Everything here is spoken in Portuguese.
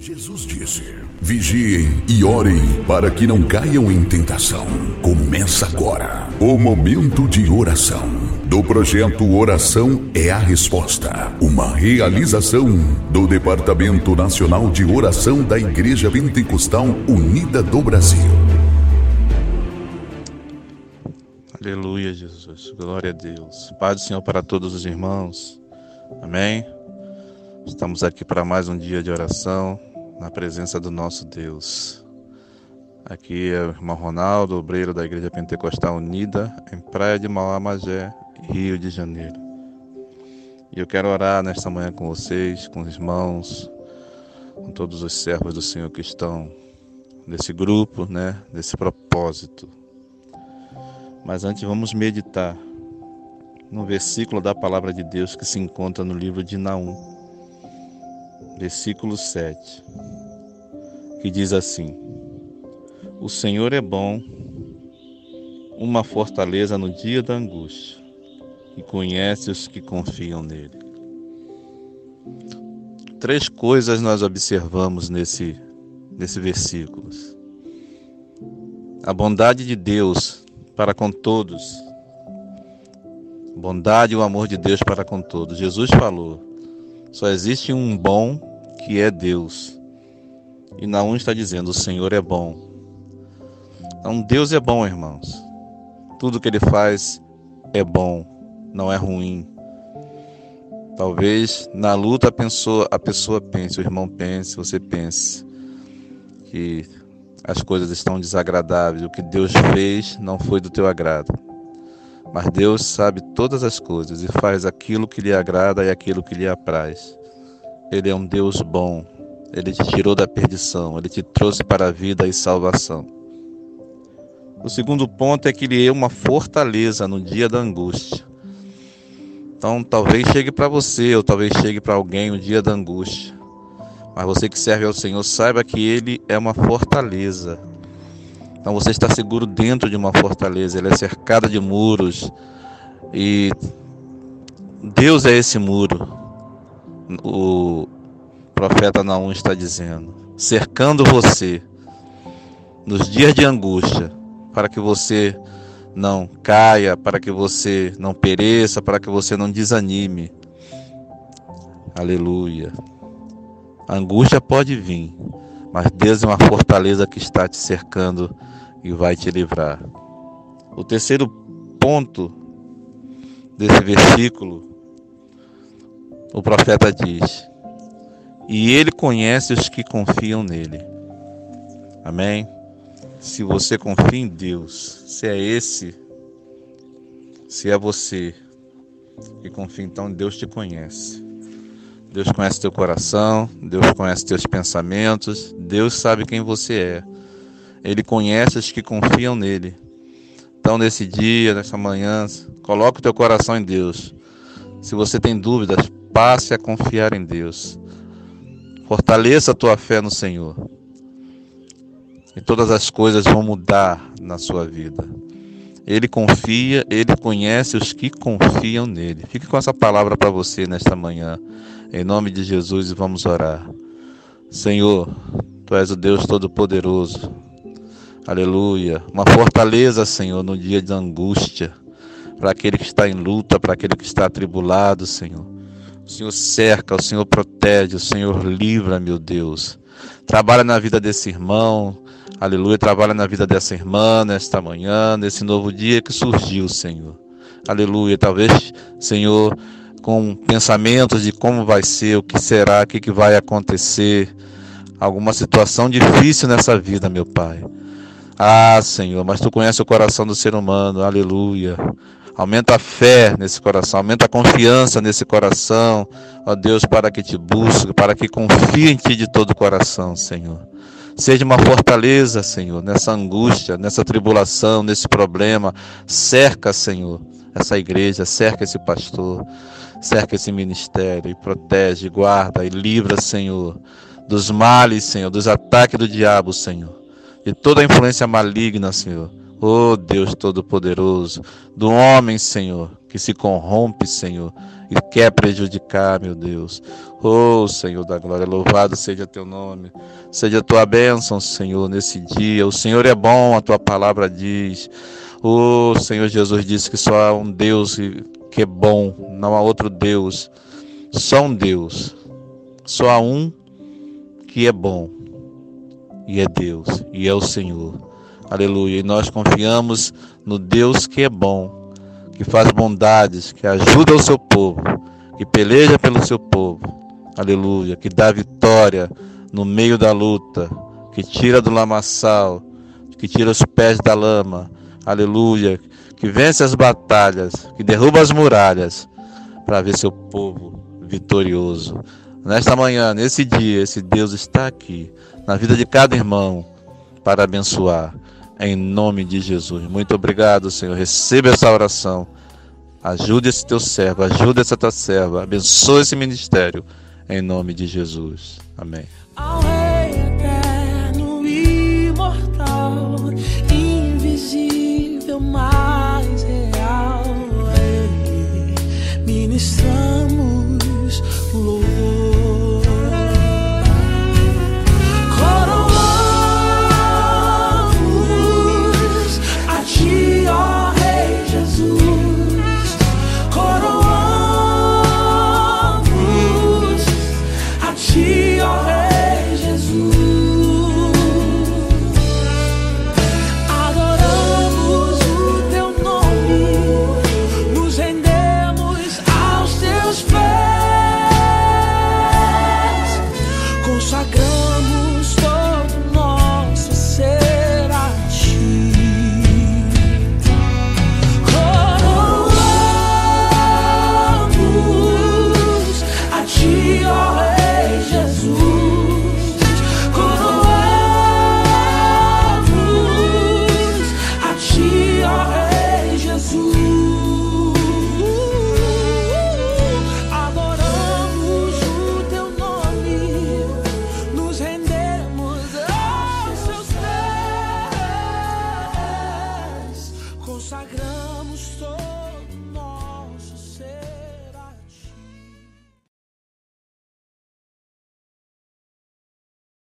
Jesus disse: Vigiem e orem para que não caiam em tentação. Começa agora o momento de oração do projeto Oração é a Resposta, uma realização do Departamento Nacional de Oração da Igreja Pentecostal Unida do Brasil. Aleluia, Jesus. Glória a Deus. Paz do Senhor para todos os irmãos. Amém. Estamos aqui para mais um dia de oração na presença do nosso Deus. Aqui é o irmão Ronaldo, obreiro da Igreja Pentecostal Unida, em Praia de Mauá Magé, Rio de Janeiro. E eu quero orar nesta manhã com vocês, com os irmãos, com todos os servos do Senhor que estão nesse grupo, né, nesse propósito. Mas antes vamos meditar no versículo da palavra de Deus que se encontra no livro de Naum versículo 7, que diz assim: O Senhor é bom, uma fortaleza no dia da angústia, e conhece os que confiam nele. Três coisas nós observamos nesse, nesse versículo: a bondade de Deus para com todos, bondade e o amor de Deus para com todos. Jesus falou: só existe um bom que é Deus. E Naum está dizendo: o Senhor é bom. Então, Deus é bom, irmãos. Tudo que Ele faz é bom, não é ruim. Talvez na luta a pessoa, a pessoa pense, o irmão pense, você pense que as coisas estão desagradáveis, o que Deus fez não foi do teu agrado. Mas Deus sabe todas as coisas e faz aquilo que lhe agrada e aquilo que lhe apraz. Ele é um Deus bom. Ele te tirou da perdição, ele te trouxe para a vida e salvação. O segundo ponto é que ele é uma fortaleza no dia da angústia. Então, talvez chegue para você, ou talvez chegue para alguém o dia da angústia. Mas você que serve ao Senhor, saiba que ele é uma fortaleza. Então, você está seguro dentro de uma fortaleza, ele é cercado de muros. E Deus é esse muro o profeta Naum está dizendo, cercando você nos dias de angústia, para que você não caia, para que você não pereça, para que você não desanime. Aleluia. A angústia pode vir, mas Deus é uma fortaleza que está te cercando e vai te livrar. O terceiro ponto desse versículo o profeta diz: E ele conhece os que confiam nele. Amém? Se você confia em Deus, se é esse, se é você que confia, então Deus te conhece. Deus conhece teu coração, Deus conhece teus pensamentos, Deus sabe quem você é. Ele conhece os que confiam nele. Então, nesse dia, nessa manhã, coloque o teu coração em Deus. Se você tem dúvidas, passe a confiar em Deus. Fortaleça a tua fé no Senhor. E todas as coisas vão mudar na sua vida. Ele confia, ele conhece os que confiam nele. Fique com essa palavra para você nesta manhã. Em nome de Jesus, vamos orar. Senhor, tu és o Deus Todo-Poderoso. Aleluia. Uma fortaleza, Senhor, no dia de angústia. Para aquele que está em luta, para aquele que está atribulado, Senhor. O Senhor cerca, o Senhor protege, o Senhor livra, meu Deus. Trabalha na vida desse irmão, aleluia. Trabalha na vida dessa irmã nesta manhã, nesse novo dia que surgiu, Senhor. Aleluia. Talvez, Senhor, com pensamentos de como vai ser, o que será, o que, vai acontecer. Alguma situação difícil nessa vida, meu Pai. Ah, Senhor, mas tu conheces o coração do ser humano, aleluia. Aumenta a fé nesse coração, aumenta a confiança nesse coração, ó Deus, para que te busque, para que confie em ti de todo o coração, Senhor. Seja uma fortaleza, Senhor, nessa angústia, nessa tribulação, nesse problema. Cerca, Senhor, essa igreja, cerca esse pastor, cerca esse ministério e protege, guarda e livra, Senhor, dos males, Senhor, dos ataques do diabo, Senhor, de toda a influência maligna, Senhor Oh Deus Todo-Poderoso, do homem, Senhor, que se corrompe, Senhor, e quer prejudicar, meu Deus. Oh, Senhor da glória, louvado seja teu nome, seja tua bênção, Senhor, nesse dia. O Senhor é bom, a tua palavra diz. Oh, Senhor Jesus disse que só há um Deus que é bom, não há outro Deus, só um Deus, só há um que é bom, e é Deus, e é o Senhor. Aleluia. E nós confiamos no Deus que é bom que faz bondades, que ajuda o seu povo, que peleja pelo seu povo. Aleluia, que dá vitória no meio da luta, que tira do lamaçal, que tira os pés da lama. Aleluia, que vence as batalhas, que derruba as muralhas para ver seu povo vitorioso. Nesta manhã, nesse dia, esse Deus está aqui, na vida de cada irmão, para abençoar em nome de Jesus. Muito obrigado, Senhor. Receba essa oração. Ajude esse teu servo, ajude essa tua serva. Abençoe esse ministério em nome de Jesus. Amém. Ao Rei eterno, imortal, invisível, mais real, Ele